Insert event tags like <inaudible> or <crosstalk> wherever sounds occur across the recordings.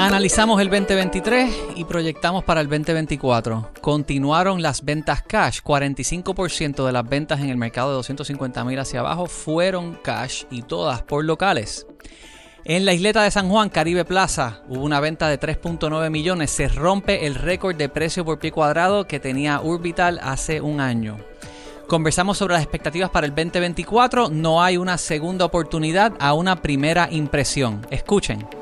Analizamos el 2023 y proyectamos para el 2024. Continuaron las ventas cash. 45% de las ventas en el mercado de 250 mil hacia abajo fueron cash y todas por locales. En la isleta de San Juan, Caribe Plaza, hubo una venta de 3.9 millones. Se rompe el récord de precio por pie cuadrado que tenía Urbital hace un año. Conversamos sobre las expectativas para el 2024. No hay una segunda oportunidad a una primera impresión. Escuchen.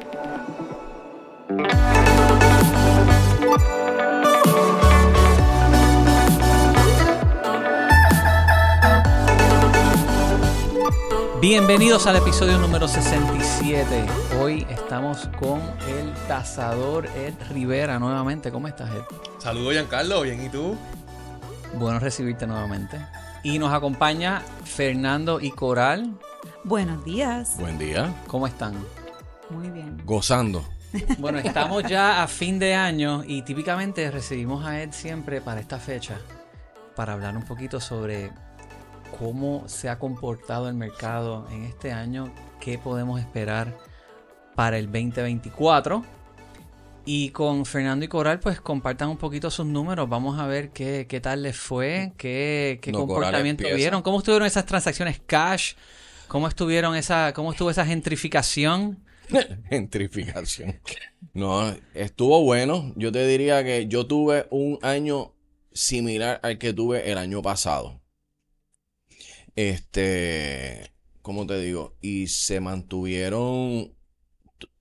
Bienvenidos al episodio número 67. Hoy estamos con el tasador Ed Rivera nuevamente. ¿Cómo estás, Ed? Saludos, Giancarlo. Bien, ¿y tú? Bueno recibirte nuevamente. Y nos acompaña Fernando y Coral. Buenos días. Buen día. ¿Cómo están? Muy bien. Gozando. Bueno, estamos ya a fin de año y típicamente recibimos a Ed siempre para esta fecha para hablar un poquito sobre cómo se ha comportado el mercado en este año, qué podemos esperar para el 2024. Y con Fernando y Coral, pues compartan un poquito sus números. Vamos a ver qué, qué tal les fue, qué, qué No, comportamiento vieron, cómo estuvieron esas transacciones cash, cómo estuvieron esa, cómo estuvo esa gentrificación. <laughs> Gentrificación. No, estuvo bueno. Yo te diría que yo tuve un año similar al que tuve el año pasado. Este, ¿cómo te digo? Y se mantuvieron.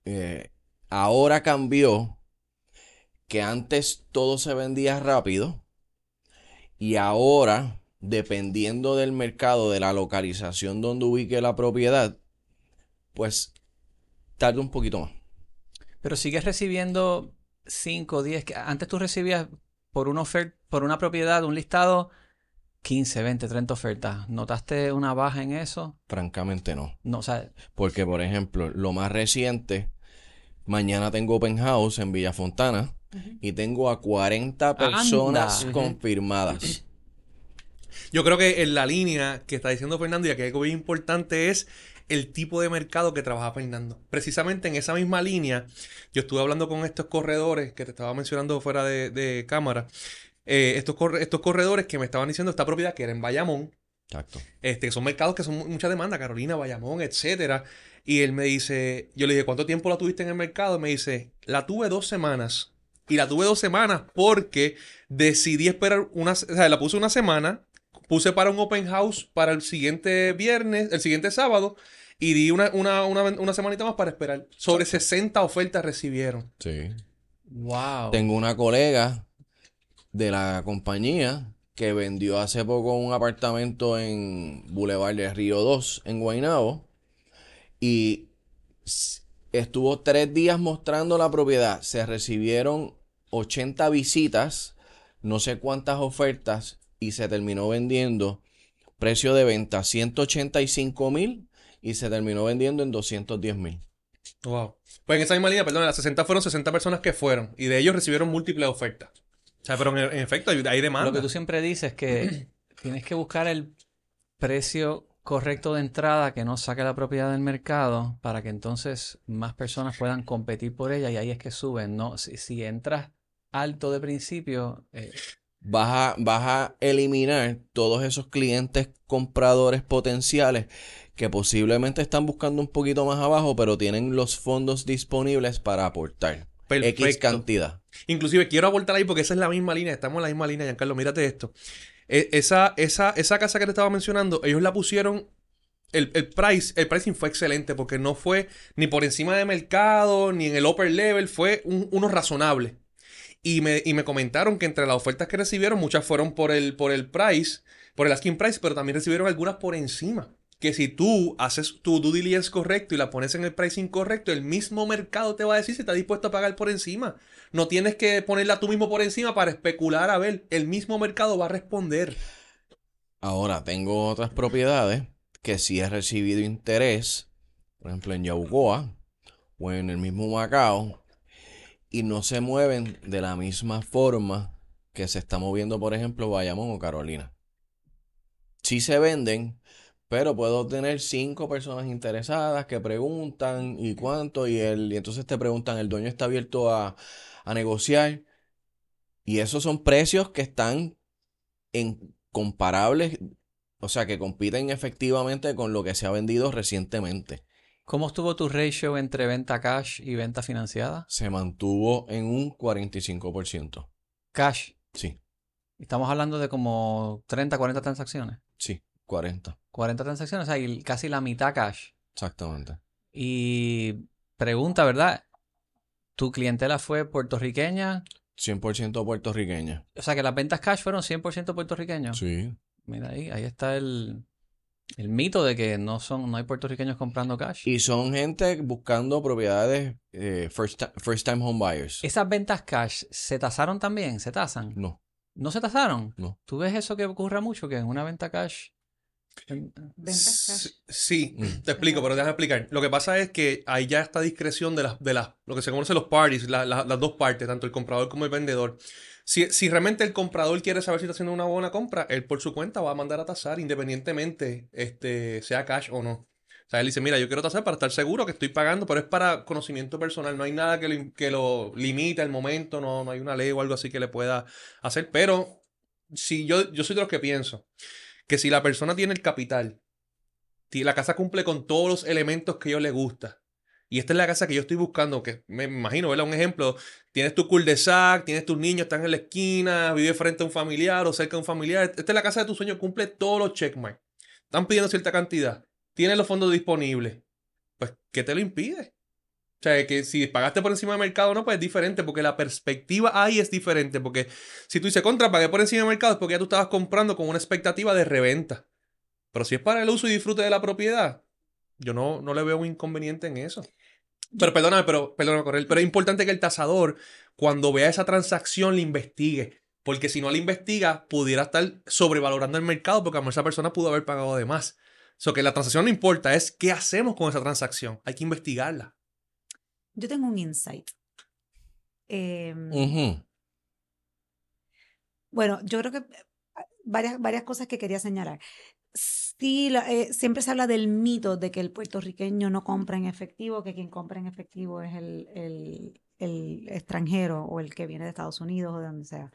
eh, ahora cambió que antes todo se vendía rápido y ahora, dependiendo del mercado, de la localización donde ubique la propiedad, pues tarda un poquito más. Pero sigues recibiendo 5, 10, que antes tú recibías por una oferta, por una propiedad, un listado, 15, 20, 30 ofertas. ¿Notaste una baja en eso? Francamente no. No, o sea, Porque, por ejemplo, lo más reciente, mañana tengo open house en Villa Fontana y tengo a 40 personas Anda. confirmadas. Yo creo que en la línea que está diciendo Fernando y que algo bien importante es el tipo de mercado que trabaja Fernando. Precisamente en esa misma línea, yo estuve hablando con estos corredores que te estaba mencionando fuera de, de cámara. eh, estos, corre- estos corredores que me estaban diciendo esta propiedad que era en Bayamón, Exacto. este, son mercados que son mu- mucha demanda, Carolina, Bayamón, etcétera. Y él me dice, yo le dije, ¿cuánto tiempo la tuviste en el mercado? Me dice, la tuve dos semanas. Y la tuve dos semanas porque decidí esperar una, o sea, la puse una semana, puse para un open house para el siguiente viernes, el siguiente sábado, y di una, una, una, una semanita más para esperar. Sobre 60 ofertas recibieron. Sí. wow. Tengo una colega de la compañía que vendió hace poco un apartamento en Boulevard de Río 2 en Guaynabo y estuvo tres días mostrando la propiedad. Se recibieron 80 visitas, no sé cuántas ofertas y se terminó vendiendo precio de venta 185 mil y se terminó vendiendo en 210 mil. Wow. Pues en esa misma línea, perdón, las 60 fueron 60 personas que fueron. Y de ellos recibieron múltiples ofertas. O sea, pero en, en efecto hay, hay demanda. Lo que tú siempre dices es que <clears throat> tienes que buscar el precio correcto de entrada que no saque la propiedad del mercado para que entonces más personas puedan competir por ella y ahí es que suben, ¿no? Si, si entras alto de principio, eh, Vas a, vas a eliminar todos esos clientes compradores potenciales que posiblemente están buscando un poquito más abajo, pero tienen los fondos disponibles para aportar X cantidad. Inclusive quiero aportar ahí porque esa es la misma línea, estamos en la misma línea, Giancarlo, mírate esto. E- esa, esa, esa casa que te estaba mencionando, ellos la pusieron, el, el price, el pricing fue excelente porque no fue ni por encima de mercado, ni en el upper level, fue un- uno razonable. Y me, y me comentaron que entre las ofertas que recibieron, muchas fueron por el, por el price, por el asking price, pero también recibieron algunas por encima. Que si tú haces tu due diligence correcto y la pones en el pricing correcto, el mismo mercado te va a decir si está dispuesto a pagar por encima. No tienes que ponerla tú mismo por encima para especular a ver. El mismo mercado va a responder. Ahora, tengo otras propiedades que sí he recibido interés, por ejemplo en Yaucoa o en el mismo Macao, y no se mueven de la misma forma que se está moviendo, por ejemplo, Bayamón o Carolina. Sí se venden, Pero puedo tener cinco personas interesadas que preguntan y cuánto, y, el, y entonces te preguntan, ¿el dueño está abierto a, a negociar? Y esos son precios que están en comparables, o sea, que compiten efectivamente con lo que se ha vendido recientemente. ¿Cómo estuvo tu ratio entre venta cash y venta financiada? Se mantuvo en un 45%. Cash. Sí, Estamos hablando de como 30, 40 transacciones. sí, 40. 40 transacciones, o sea, y casi la mitad cash. Exactamente. Y pregunta, ¿verdad? ¿Tu clientela fue puertorriqueña? 100% puertorriqueña. O sea, que las ventas cash fueron 100% puertorriqueños. Sí. Mira ahí, ahí está el, el mito de que no son, no hay puertorriqueños comprando cash. Y son gente buscando propiedades eh, first, first time home buyers. ¿Esas ventas cash se tasaron también? ¿Se tasan? No, ¿No se tasaron? no. ¿Tú ves eso que ocurre mucho? Que en una venta cash... Ventas cash. Sí, Mm. te explico, pero déjame explicar. Lo que pasa es que ahí ya está discreción de las, de las, lo que se conoce los parties, la- la- las dos partes, tanto el comprador como el vendedor. Si, realmente el comprador quiere saber si está haciendo una buena compra, él por su cuenta va a mandar a tasar independientemente, este, sea cash o no. O sea, él dice, mira, yo quiero tasar para estar seguro que estoy pagando, pero es para conocimiento personal. No hay nada que lo, que lo limite al momento, no, no hay una ley o algo así que le pueda hacer. Pero si yo, yo soy de los que pienso que si la persona tiene el capital, si la casa cumple con todos los elementos que yo le gusta. Y esta es la casa que yo estoy buscando, que me imagino, ¿verdad? Un ejemplo, tienes tu cul-de-sac, tienes tus niños, están en la esquina, vives frente a un familiar o cerca de un familiar. Esta es la casa de tu sueño, cumple todos los checkmarks. Están pidiendo cierta cantidad, tienes los fondos disponibles. Pues, ¿qué te lo impide? O sea, que si pagaste por encima del mercado no, pues es diferente, porque la perspectiva ahí es diferente. Porque si tú dices contra, pagué por encima del mercado, es porque ya tú estabas comprando con una expectativa de reventa. Pero si es para el uso y disfrute de la propiedad, yo no, no le veo un inconveniente en eso. Pero perdóname, pero, perdóname, Correl, pero es importante que el tasador, cuando vea esa transacción, la investigue. Porque si no la investiga, pudiera estar sobrevalorando el mercado, porque a lo mejor esa persona pudo haber pagado de más. O sea, que la transacción no importa, es qué hacemos con esa transacción. Hay que investigarla. Yo tengo un insight. Em. Bueno, yo creo que eh, varias, varias cosas que quería señalar. Sí, eh, siempre se habla del mito de que el puertorriqueño no compra en efectivo, que quien compra en efectivo es el, el- el extranjero o el que viene de Estados Unidos o de donde sea.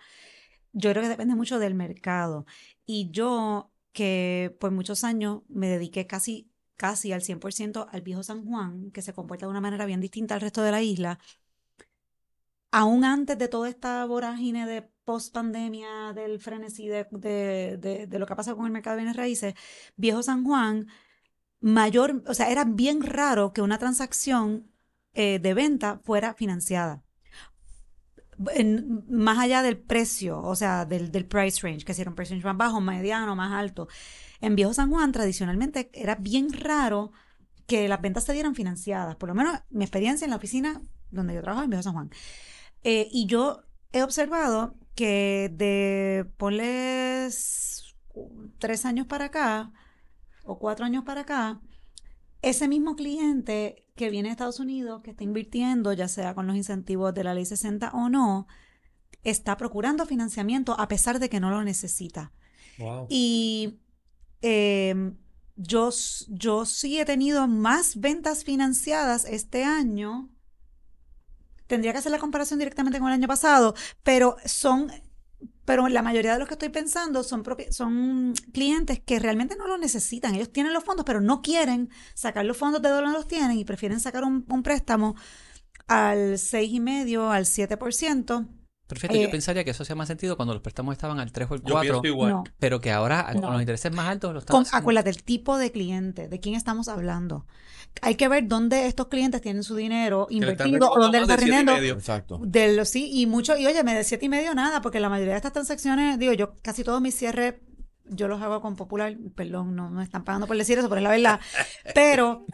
Yo creo que depende mucho del mercado. Y yo, que por muchos años me dediqué casi, casi al 100% al viejo San Juan, que se comporta de una manera bien distinta al resto de la isla, aún antes de toda esta vorágine de post pandemia, del frenesí de, de, de, lo que ha pasado con el mercado de bienes raíces, Viejo San Juan, mayor, o sea, era bien raro que una transacción eh, de venta fuera financiada. Más allá del precio, o sea, del, del price range, que si era un price range más bajo, mediano, más alto. En Viejo San Juan, tradicionalmente, era bien raro que las ventas se dieran financiadas. Por lo menos mi experiencia en la oficina donde yo trabajo en Viejo San Juan. Eh, y yo he observado que de, ponle tres años para acá, o cuatro años para acá, ese mismo cliente que viene de Estados Unidos, que está invirtiendo, ya sea con los incentivos de la ley 60 o no, está procurando financiamiento a pesar de que no lo necesita. Wow. Y eh, yo, yo sí he tenido más ventas financiadas este año. Tendría que hacer la comparación directamente con el año pasado, pero son, pero la mayoría de los que estoy pensando son, son clientes que realmente no lo necesitan. Ellos tienen los fondos, pero no quieren sacar los fondos de donde los tienen y prefieren sacar un, un préstamo al 6,5, al 7%. Pero fíjate, yo Eh, pensaría que eso hacía más sentido cuando los préstamos estaban al 3 o el Yo 4, pienso igual. No. pero que ahora No. con los intereses más altos lo están Con, acuérdate, el tipo de cliente, de quién estamos hablando. Hay que ver dónde estos clientes tienen su dinero están invertido o dónde le recomendando está de siete y rindiendo. medio. Exacto. De los sí, y mucho, y oye, me de siete y medio nada, porque la mayoría de estas transacciones, digo, yo casi todos mis cierres, yo los hago con Popular, perdón, no me están pagando por decir eso, pero es la verdad. Pero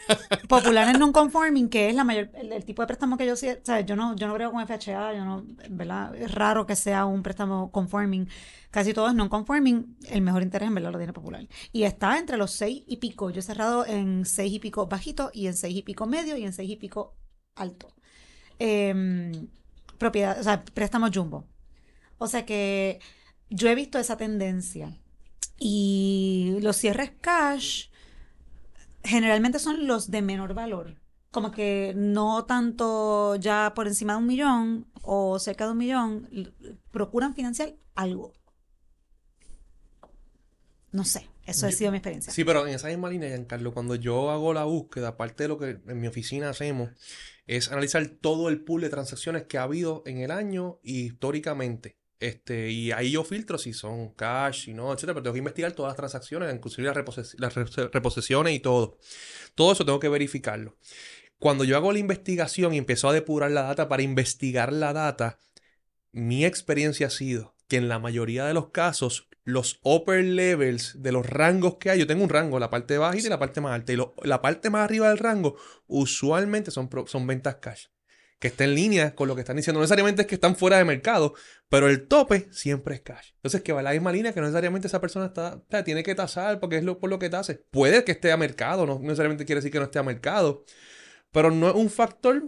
Popular es non-conforming, que es la mayor, el, tipo de préstamo que yo o sea, yo no, yo no creo con FHA, yo no, ¿verdad? Es raro que sea un préstamo conforming. Casi todo es non-conforming, el mejor interés en verdad lo tiene Popular. Y está entre los seis y pico. Yo he cerrado en seis y pico bajito, y en seis y pico medio, y en seis y pico alto. Em, propiedad, o sea, préstamos jumbo. O sea que yo he visto esa tendencia. Y los cierres cash, generalmente son los de menor valor. Como que no tanto ya por encima de un millón o cerca de un millón, procuran financiar algo. No sé, eso ha sido mi experiencia. Sí, pero en esa misma línea, Giancarlo, cuando yo hago la búsqueda, aparte de lo que en mi oficina hacemos, es analizar todo el pool de transacciones que ha habido en el año y históricamente. Este, y ahí yo filtro si son cash, si no, etcétera, pero tengo que investigar todas las transacciones, inclusive las, reposes- las re- reposiciones y todo. Todo eso tengo que verificarlo. Cuando yo hago la investigación y empiezo a depurar la data para investigar la data, mi experiencia ha sido que en la mayoría de los casos, los upper levels de los rangos que hay, yo tengo un rango, la parte bajita y la parte más alta, y la parte más arriba del rango usualmente son, son ventas cash, que está en línea con lo que están diciendo. No necesariamente es que están fuera de mercado, pero el tope siempre es cash. Entonces, que va en la misma línea que no necesariamente esa persona está, o sea, tiene que tasar porque es lo, por lo que tase. Puede que esté a mercado, no necesariamente quiere decir que no esté a mercado, pero no es un factor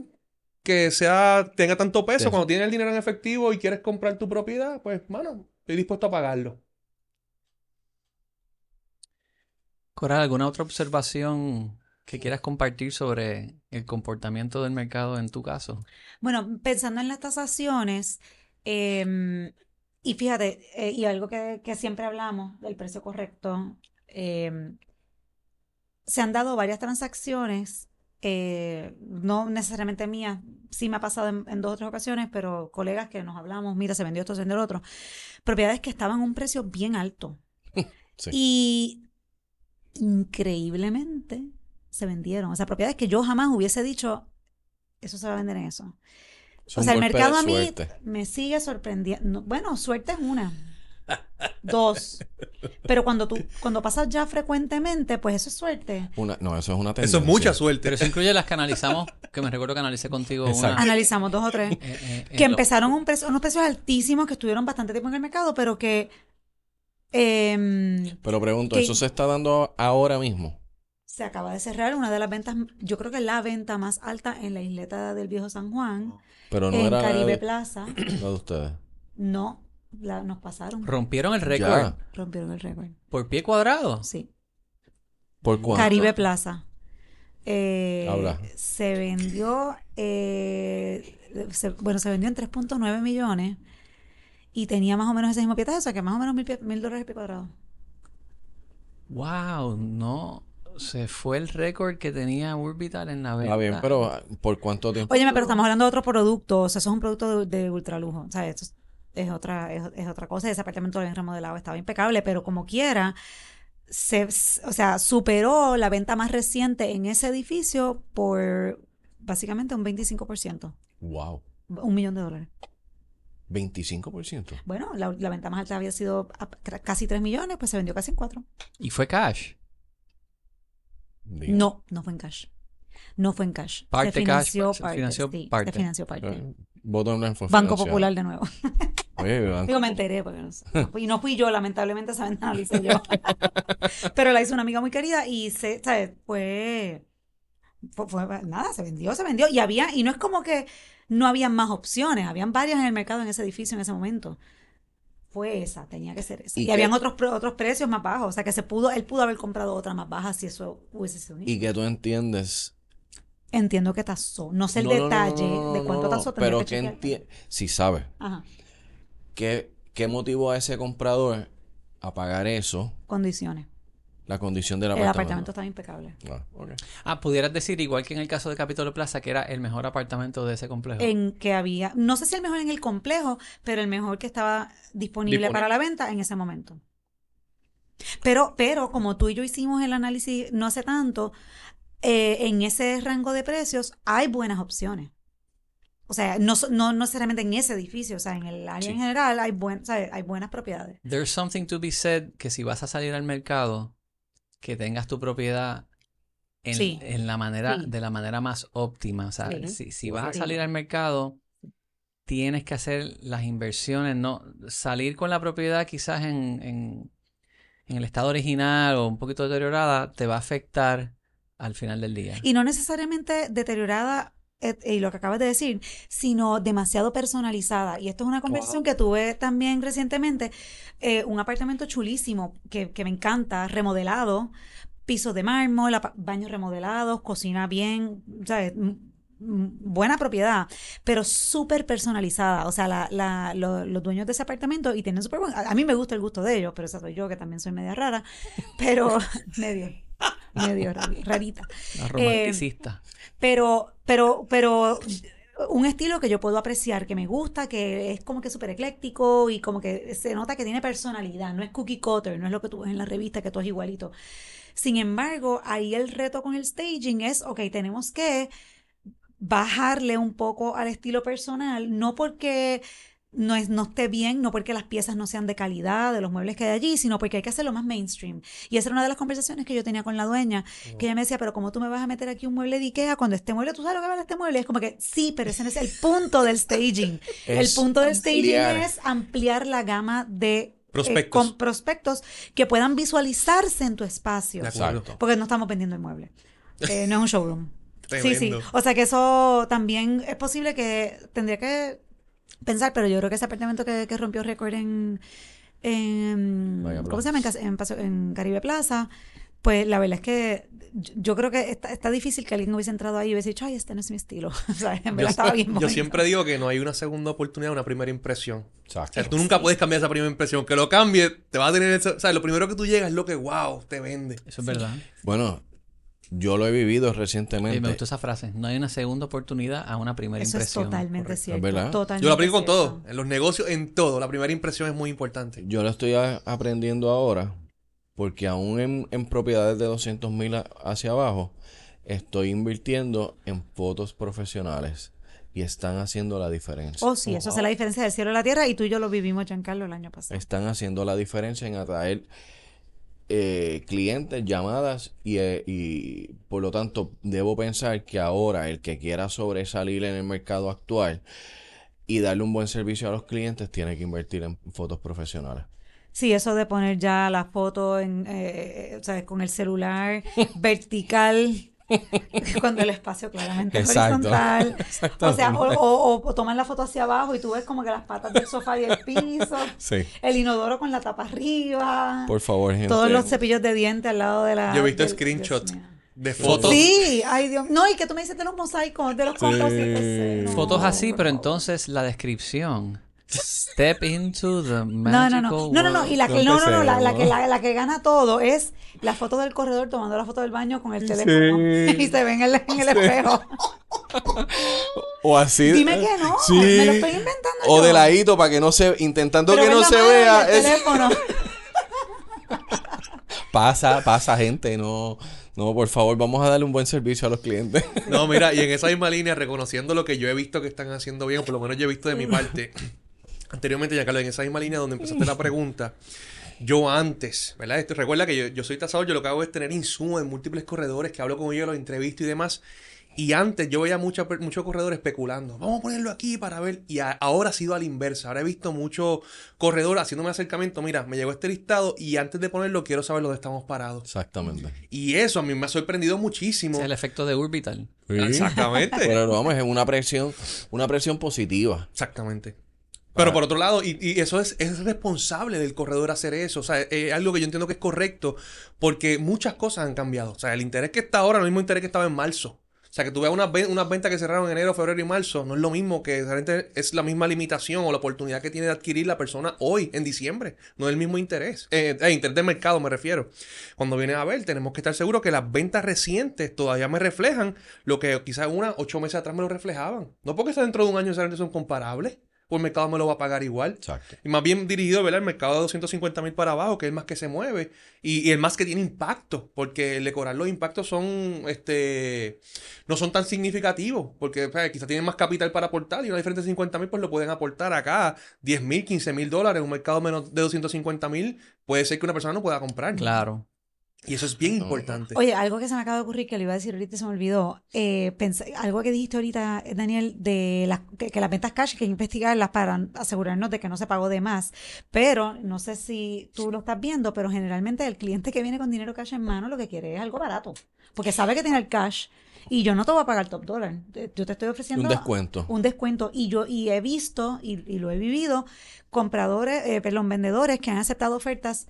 que sea tenga tanto peso. Sí. Cuando tienes el dinero en efectivo y quieres comprar tu propiedad, pues, mano, estoy dispuesto a pagarlo. Coral, ¿alguna otra observación que quieras compartir sobre el comportamiento del mercado en tu caso? Bueno, pensando en las tasaciones, em, y fíjate, eh, y algo que, que siempre hablamos del precio correcto, em, se han dado varias transacciones, eh, no necesariamente mías, sí me ha pasado en, en dos o tres ocasiones, pero colegas que nos hablamos, mira, se vendió esto, se vendió lo otro, propiedades que estaban a un precio bien alto. <laughs> Sí. Y increíblemente se vendieron. O sea, propiedades que yo jamás hubiese dicho, eso se va a vender en eso. Es O sea, el mercado a mí suerte. me sigue sorprendiendo. No, Bueno, suerte es una. Dos. Pero cuando tú, cuando pasas ya frecuentemente, pues eso es suerte. Una- no, eso es una Eso tendencia. es mucha suerte. Pero eso incluye las que analizamos, que me recuerdo que analicé contigo una. Analizamos dos o tres. eh, eh, Que en lo- empezaron un precio, unos precios altísimos que estuvieron bastante tiempo en el mercado, pero que em, Pero pregunto, que- ¿eso se está dando ahora mismo? Se acaba de cerrar una de las ventas, yo creo que la venta más alta en la isleta del Viejo San Juan, Pero no en era Caribe de, Plaza. <clears throat> la de ustedes. No, la- nos pasaron. Rompieron el récord. Rompieron el récord. por pie cuadrado. Sí. ¿Por cuánto? Caribe Plaza. Eh, Habla. Se vendió, eh, se- bueno, se vendió en 3.9 millones y tenía más o menos ese mismo pietaje, o sea que más o menos mil, pie- mil dólares pie cuadrado. Wow, no. Se fue el récord que tenía Urbital en la venta. Está bien, pero ah, ¿por cuánto tiempo? Óyeme, pero estamos hablando de otro producto, o sea, eso es un producto de, de ultralujo, o sea, esto es, es otra, es, es otra cosa, ese apartamento bien remodelado estaba impecable, pero como quiera, se, o sea, superó la venta más reciente en ese edificio por básicamente un 25%, Wow. un millón de dólares. 25%. Bueno, la, la venta más alta había sido a- casi 3 millones, pues se vendió casi en 4. Y fue cash. No, no fue en cash. No fue en cash. Parte se cash, financió se parte. financió sí, parte. Se financió parte. Voto en fue Banco. Popular de nuevo. <laughs> Oye, Banco Digo, me enteré, porque no sé. Y no fui yo, lamentablemente esa venta no la hice yo. <laughs> Pero la hizo una amiga muy querida y se, ¿sabes? Fue, fue, fue- nada, se vendió, se vendió. Y había, y no es como que no habían más opciones, habían varias en el mercado en ese edificio en ese momento. Fue esa, tenía que ser esa. ¿Y habían otros, otros precios más bajos. O sea que se pudo, él pudo haber comprado otra más baja si eso hubiese sido un Y que tú entiendes. Entiendo que tasó. No sé el No, detalle no, no, de cuánto tasó. Pero que entiendes. Si sabes. ¿Qué, ¿Qué motivó a ese comprador a pagar eso? Condiciones. La condición del El apartamento. apartamento estaba impecable. Ah. Ah, pudieras decir, igual que en el caso de Capitolio Plaza, que era el mejor apartamento de ese complejo. En que había, no sé si el mejor en el complejo, pero el mejor que estaba disponible Disponible. para la venta en ese momento. Pero, pero como tú y yo hicimos el análisis no hace tanto, eh, en ese rango de precios hay buenas opciones. O sea, no, no, no necesariamente en ese edificio, o sea, en el área Sí. en general hay, buen, o sea, hay buenas propiedades. There's something to be said que si vas a salir al mercado, que tengas tu propiedad en, Sí. en la manera, Sí. de la manera más óptima. O sea, Sí. si, si vas a salir al mercado, tienes que hacer las inversiones, no salir con la propiedad quizás en, en, en el estado original o un poquito deteriorada, te va a afectar al final del día. Y no necesariamente deteriorada, y lo que acabas de decir, sino demasiado personalizada. Y esto es una conversación que tuve también recientemente. eh, un apartamento chulísimo que, que me encanta, remodelado, pisos de mármol, baños remodelados, cocina bien, ¿sabes? Buena propiedad, pero súper personalizada. O sea, la, la- lo- los dueños de ese apartamento y tienen súper buen. A, a mí me gusta el gusto de ellos, pero esa soy yo, que también soy media rara. Pero <laughs> <laughs> medio, medio <laughs> rari- rarita. La romanticista. Pero, pero, pero un estilo que yo puedo apreciar, que me gusta, que es como que súper ecléctico y como que se nota que tiene personalidad, no es cookie cutter, no es lo que tú ves en la revista, que todo es igualito. Sin embargo, ahí el reto con el staging es, ok, tenemos que bajarle un poco al estilo personal, no porque no, es, no esté bien, no porque las piezas no sean de calidad de los muebles que hay allí, sino porque hay que hacerlo más mainstream. Y esa era una de las conversaciones que yo tenía con la dueña, que ella me decía, pero ¿cómo tú me vas a meter aquí un mueble de Ikea cuando este mueble, tú sabes lo que vale este mueble? Es como que, sí, pero ese no es el punto del staging. el punto del staging es ampliar la gama de eh, Prospectos. con prospectos que puedan visualizarse en tu espacio. Exacto. Porque no estamos vendiendo el mueble. Eh, no es un showroom. Sí, sí. O sea que eso también es posible que tendría que pensar, pero yo creo que ese apartamento que, que rompió récord en, en Vaya ¿cómo se llama? En, en en Caribe Plaza. Pues la verdad es que yo, yo creo que está, está difícil que alguien hubiese entrado ahí y hubiese dicho, ay, este no es mi estilo. <laughs> o sea, en verdad estaba bien Yo siempre digo que no hay una segunda oportunidad, una primera impresión. O Exacto. sea, tú nunca puedes cambiar esa primera impresión. Que lo cambie, te va a tener... esa- o sea, lo primero que tú llegas es lo que, wow, te vende. Eso es verdad. Bueno, yo lo he vivido Y me recientemente. gustó esa frase. No hay una segunda oportunidad a una primera Eso es impresión. totalmente correcto. cierto. Es verdad. Totalmente Yo lo aplico con cierto. todo. En los negocios, en todo. La primera impresión es muy importante. Yo lo estoy a- aprendiendo ahora porque aún en, en propiedades de 200 mil hacia abajo estoy invirtiendo en fotos profesionales y están haciendo la diferencia. Oh, sí, eso hace la diferencia del cielo a la tierra y tú y yo lo vivimos, Giancarlo, el año pasado. Están haciendo la diferencia en atraer eh, clientes, llamadas y, eh, y por lo tanto debo pensar que ahora el que quiera sobresalir en el mercado actual y darle un buen servicio a los clientes tiene que invertir en fotos profesionales. Sí, eso de poner ya la foto en, eh, o sea, con el celular <laughs> vertical, <laughs> cuando el espacio claramente es Exacto. horizontal. <laughs> O sea, o, o, o toman la foto hacia abajo y tú ves como que las patas del sofá y el piso, Sí. el inodoro con la tapa arriba, Por favor, gente. todos los cepillos de dientes al lado de la... Yo he visto del- screenshot Dios mío. de fotos. Sí, ay Dios, no, y que tú me dices de los mosaicos, de los no, Fotos así, pero entonces la descripción. Step into the No, magical no, no, no, no, no, y la que, No no, no, no, la, que, la, la que gana todo es la foto del corredor tomando la foto del baño con el teléfono y se ven en el, en el espejo. O así. Dime que no, Sí. me lo estoy inventando O yo. de ladito para que no se. Intentando Pero que no se vea. el es- teléfono. <laughs> Pasa, pasa, gente. No, no, por favor, vamos a darle un buen servicio a los clientes. No, mira, y en esa misma línea, reconociendo lo que yo he visto que están haciendo bien, o por lo menos yo he visto de mi <laughs> parte, anteriormente, ya Carlos, en esa misma línea donde empezaste la <laughs> pregunta, yo antes, ¿verdad? Esto, recuerda que yo, yo soy tasador, yo lo que hago es tener insumos en múltiples corredores, que hablo con ellos, los entrevisto y demás. Y antes yo veía mucha- muchos corredores especulando, vamos a ponerlo aquí para ver. Y a- ahora ha sido a la inversa. Ahora he visto muchos corredores haciéndome acercamiento. Mira, me llegó este listado y antes de ponerlo quiero saber dónde estamos parados. Exactamente. Y eso a mí me ha sorprendido muchísimo. Ese es el efecto de Orbital. Exactamente. Pero vamos, es una presión, una presión positiva. Exactamente. Pero por otro lado, y, y eso es, es responsable del corredor hacer eso. O sea, es algo que yo entiendo que es correcto porque muchas cosas han cambiado. O sea, el interés que está ahora no es el mismo interés que estaba en marzo. O sea, que tú veas unas, ven- unas ventas que cerraron en enero, febrero y marzo, no es lo mismo que realmente es la misma limitación o la oportunidad que tiene de adquirir la persona hoy, en diciembre. No es el mismo interés. Eh, eh, interés de mercado me refiero. Cuando viene a ver, tenemos que estar seguros que las ventas recientes todavía me reflejan lo que quizás unas ocho meses atrás me lo reflejaban. No porque sea dentro de un año necesariamente son comparables, pues el mercado me lo va a pagar igual. Exacto. Y más bien dirigido, ¿verdad? El mercado de 250 mil para abajo, que es el más que se mueve. Y, y el más que tiene impacto. Porque el de cobrar los impactos son, este, no son tan significativos. Porque pues, quizás tienen más capital para aportar. Y una diferencia de 50 mil, pues lo pueden aportar acá. 10 mil, 15 mil dólares. En un mercado menos de 250 mil, puede ser que una persona no pueda comprar. Claro. Y eso es bien importante. Oye, algo que se me acaba de ocurrir que le iba a decir ahorita y se me olvidó. Eh, pensé- algo que dijiste ahorita, Daniel, de las, que, que las ventas cash hay que investigarlas para asegurarnos de que no se pagó de más. Pero no sé si tú lo estás viendo, pero generalmente el cliente que viene con dinero cash en mano lo que quiere es algo barato. Porque sabe que tiene el cash y yo no te voy a pagar top dólar. Eh, Yo te estoy ofreciendo Un descuento. un descuento y yo y he visto y, y lo he vivido compradores, eh, perdón, vendedores que han aceptado ofertas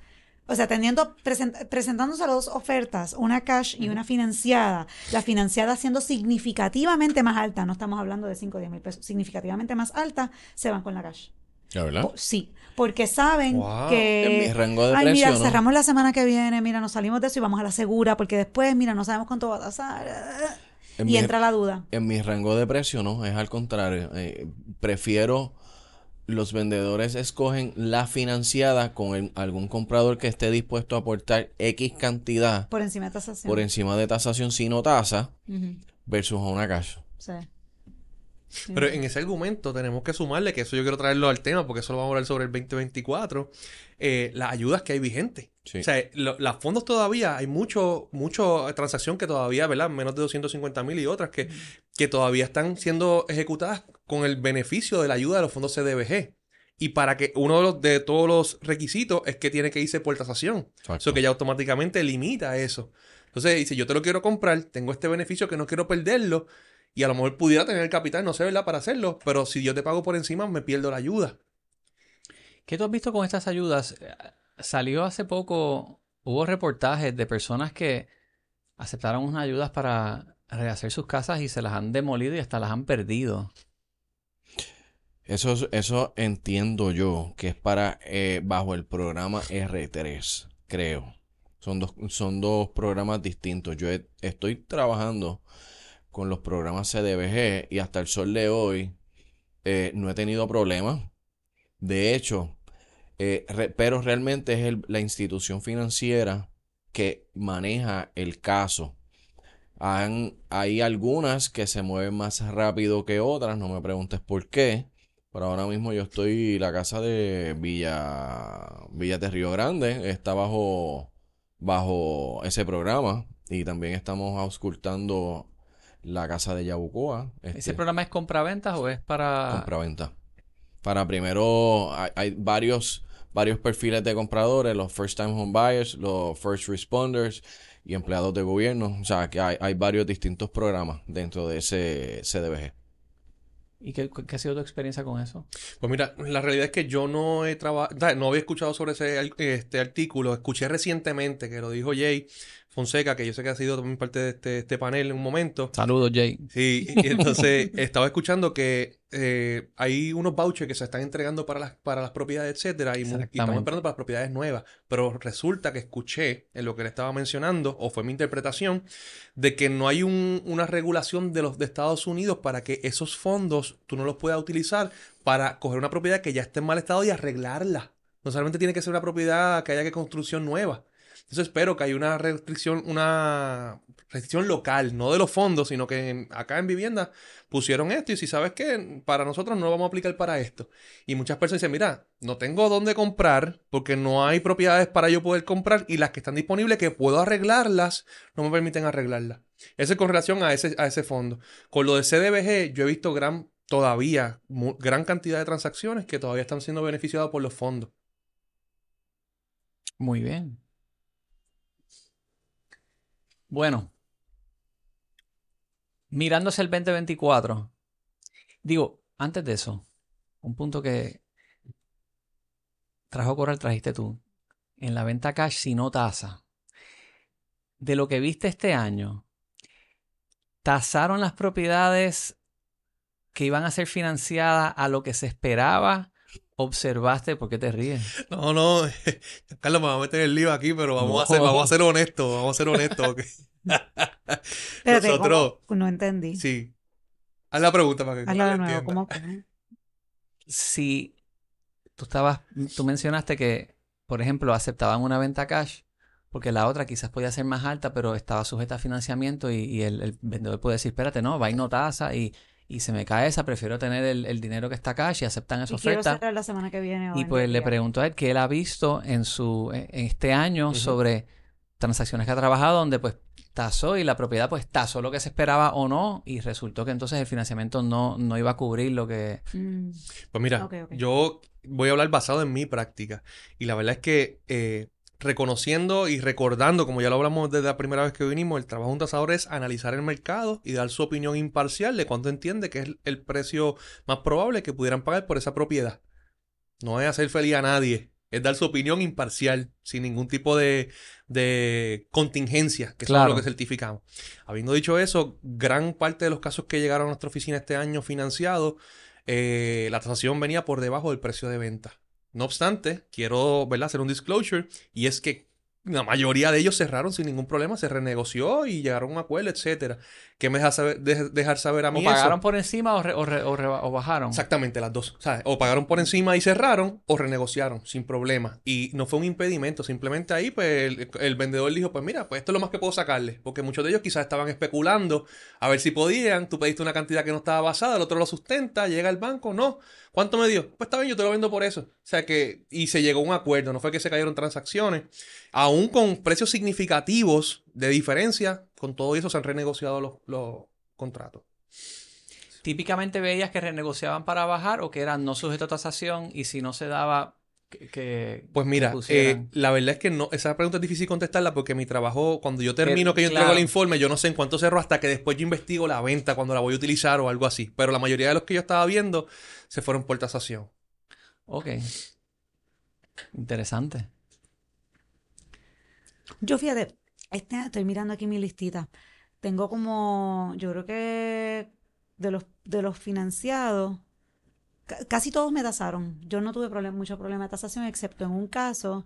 O sea, teniendo, present- presentándose las dos ofertas, una cash y una financiada, la financiada siendo significativamente más alta, no estamos hablando de 5 o 10 mil pesos, significativamente más alta, se van con la cash. ¿La verdad? Po- Sí, porque saben Wow. que... En mi rango de Ay, precio, mira, ¿no? cerramos la semana que viene, mira, nos salimos de eso y vamos a la segura, porque después, mira, no sabemos cuánto va a tasar. En Y mi- entra la duda. En mi rango de precio no, es al contrario. Eh, prefiero los vendedores escogen la financiada con el- algún comprador que esté dispuesto a aportar X cantidad Por encima de tasación. por encima de tasación si no tasa Ujú, versus a una cash. sí. Sí. Pero en ese argumento tenemos que sumarle, que eso yo quiero traerlo al tema, porque eso lo vamos a hablar sobre el 2024, eh, las ayudas que hay vigentes. Sí. O sea, lo- las fondos todavía, hay mucho, mucho transacción que todavía, ¿verdad? Menos de 250 mil y otras que, que todavía están siendo ejecutadas con el beneficio de la ayuda de los fondos CDBG. Y para que uno de, los, de todos los requisitos es que tiene que irse por tasación. Eso que ya automáticamente limita eso. Entonces dice, yo te lo quiero comprar, tengo este beneficio que no quiero perderlo y a lo mejor pudiera tener el capital, no sé, ¿verdad? Para hacerlo, pero si yo te pago por encima, me pierdo la ayuda. ¿Qué tú has visto con estas ayudas? Eh, Salió hace poco, hubo reportajes de personas que aceptaron unas ayudas para rehacer sus casas y se las han demolido y hasta las han perdido. Eso, es- eso entiendo yo que es para eh, bajo el programa R3, creo. Son dos, son dos programas distintos. Yo estoy trabajando con los programas CDBG y hasta el sol de hoy eh, no he tenido problemas. De hecho, eh, pero realmente es la institución financiera que maneja el caso. Hay algunas que se mueven más rápido que otras, no me preguntes por qué. Pero ahora mismo yo estoy, la casa de Villa, Villa de Río Grande está bajo, bajo ese programa. Y también estamos auscultando la casa de Yabucoa. ¿Ese este, programa es compraventas o es para... compraventa. Para primero, hay, hay varios, varios perfiles de compradores, los first time home buyers, los first responders y empleados de gobierno. O sea, que hay, hay varios distintos programas dentro de ese CDBG. ¿Y qué, qué ha sido tu experiencia con eso? Pues mira, la realidad es que yo no he trabajado, no había escuchado sobre ese este artículo, escuché recientemente que lo dijo Jay Fonseca, que yo sé que ha sido también parte de este, este panel en un momento. Saludos, Jay. Sí, y entonces <laughs> estaba escuchando que eh, hay unos vouchers que se están entregando para las, para las propiedades, etcétera, y, estamos esperando para las propiedades nuevas. Pero resulta que escuché en lo que le estaba mencionando, o fue mi interpretación, de que no hay un- una regulación de los de Estados Unidos para que esos fondos tú no los puedas utilizar para coger una propiedad que ya esté en mal estado y arreglarla. No solamente tiene que ser una propiedad que haya que construcción nueva. Entonces espero que haya una restricción, una restricción local, no de los fondos, sino que acá en vivienda pusieron esto y si sabes que para nosotros no lo vamos a aplicar para esto. Y muchas personas dicen, mira, no tengo dónde comprar porque no hay propiedades para yo poder comprar y las que están disponibles que puedo arreglarlas, no me permiten arreglarlas. Eso es con relación a ese, a ese fondo. Con lo de CDBG, yo he visto gran, todavía, gran cantidad de transacciones que todavía están siendo beneficiadas por los fondos. Muy bien. Bueno, mirándose el 2024, digo, antes de eso, un punto que trajo Coral, trajiste tú, en la venta cash si no tasa, de lo que viste este año, tasaron las propiedades que iban a ser financiadas a lo que se esperaba. ¿Observaste? ¿Por qué te ríes? No, no, <laughs> Carlos, me va a meter el lío aquí, pero vamos, No. a, ser, vamos a ser honestos, vamos a ser honestos. ok. <laughs> Espérate, Nosotros, ¿cómo? No entendí. sí. Haz la pregunta para que Hazla de Carlos nuevo. ¿cómo? si tú estabas, tú mencionaste que, por ejemplo, aceptaban una venta cash porque la otra quizás podía ser más alta, pero estaba sujeta a financiamiento y, y el, el vendedor puede decir, espérate, no, va y no tasa y, y se me cae esa, prefiero tener el, el dinero que está cash y aceptan esa Y quiero oferta. cerrar la semana que viene. o Y pues le pregunto a él qué él ha visto en su en este año sobre transacciones que ha trabajado donde pues tasó y la propiedad pues tasó lo que se esperaba o no y resultó que entonces el financiamiento no, no iba a cubrir lo que... Mm, Pues mira, yo voy a hablar basado en mi práctica. Y la verdad es que eh, reconociendo y recordando, como ya lo hablamos desde la primera vez que vinimos, el trabajo de un tasador es analizar el mercado y dar su opinión imparcial de cuánto entiende que es el- precio más probable que pudieran pagar por esa propiedad. No es hacer feliz a nadie. Es dar su opinión imparcial, sin ningún tipo de, de contingencia, que Claro. es lo que certificamos. Habiendo dicho eso, gran parte de los casos que llegaron a nuestra oficina este año financiados, eh, la tasación venía por debajo del precio de venta. No obstante, quiero hacer un disclosure y es que la mayoría de ellos cerraron sin ningún problema, se renegoció y llegaron a un acuerdo, etcétera. ¿Qué me deja saber, de- dejar saber a mí O eso? pagaron por encima o, re- o re- o bajaron. Exactamente, las dos. ¿sabes? O pagaron por encima y cerraron, o renegociaron sin problema. Y no fue un impedimento, simplemente ahí, pues el, el vendedor dijo: Pues mira, pues esto es lo más que puedo sacarle. Porque muchos de ellos quizás estaban especulando a ver si podían. Tú pediste una cantidad que no estaba basada, el otro lo sustenta, llega al banco, no. ¿Cuánto me dio? Pues está bien, yo te lo vendo por eso. O sea que, y se llegó a un acuerdo, no fue que se cayeron transacciones. Aún con precios significativos de diferencia, con todo eso se han renegociado los, los contratos. Típicamente veías que renegociaban para bajar o que eran no sujeto a tasación y si no se daba que... Pues mira, que eh, la verdad es que no, esa pregunta es difícil contestarla porque mi trabajo, cuando yo termino que yo claro. entrego el informe, yo no sé en cuánto cerro hasta que después yo investigo la venta cuando la voy a utilizar o algo así. Pero la mayoría de los que yo estaba viendo se fueron por tasación. Ok. Interesante. Yo fíjate, este, estoy mirando aquí mi listita. Tengo como, yo creo que de los, de los financiados, ca- casi todos me tasaron. Yo no tuve mucho problema de tasación, excepto en un caso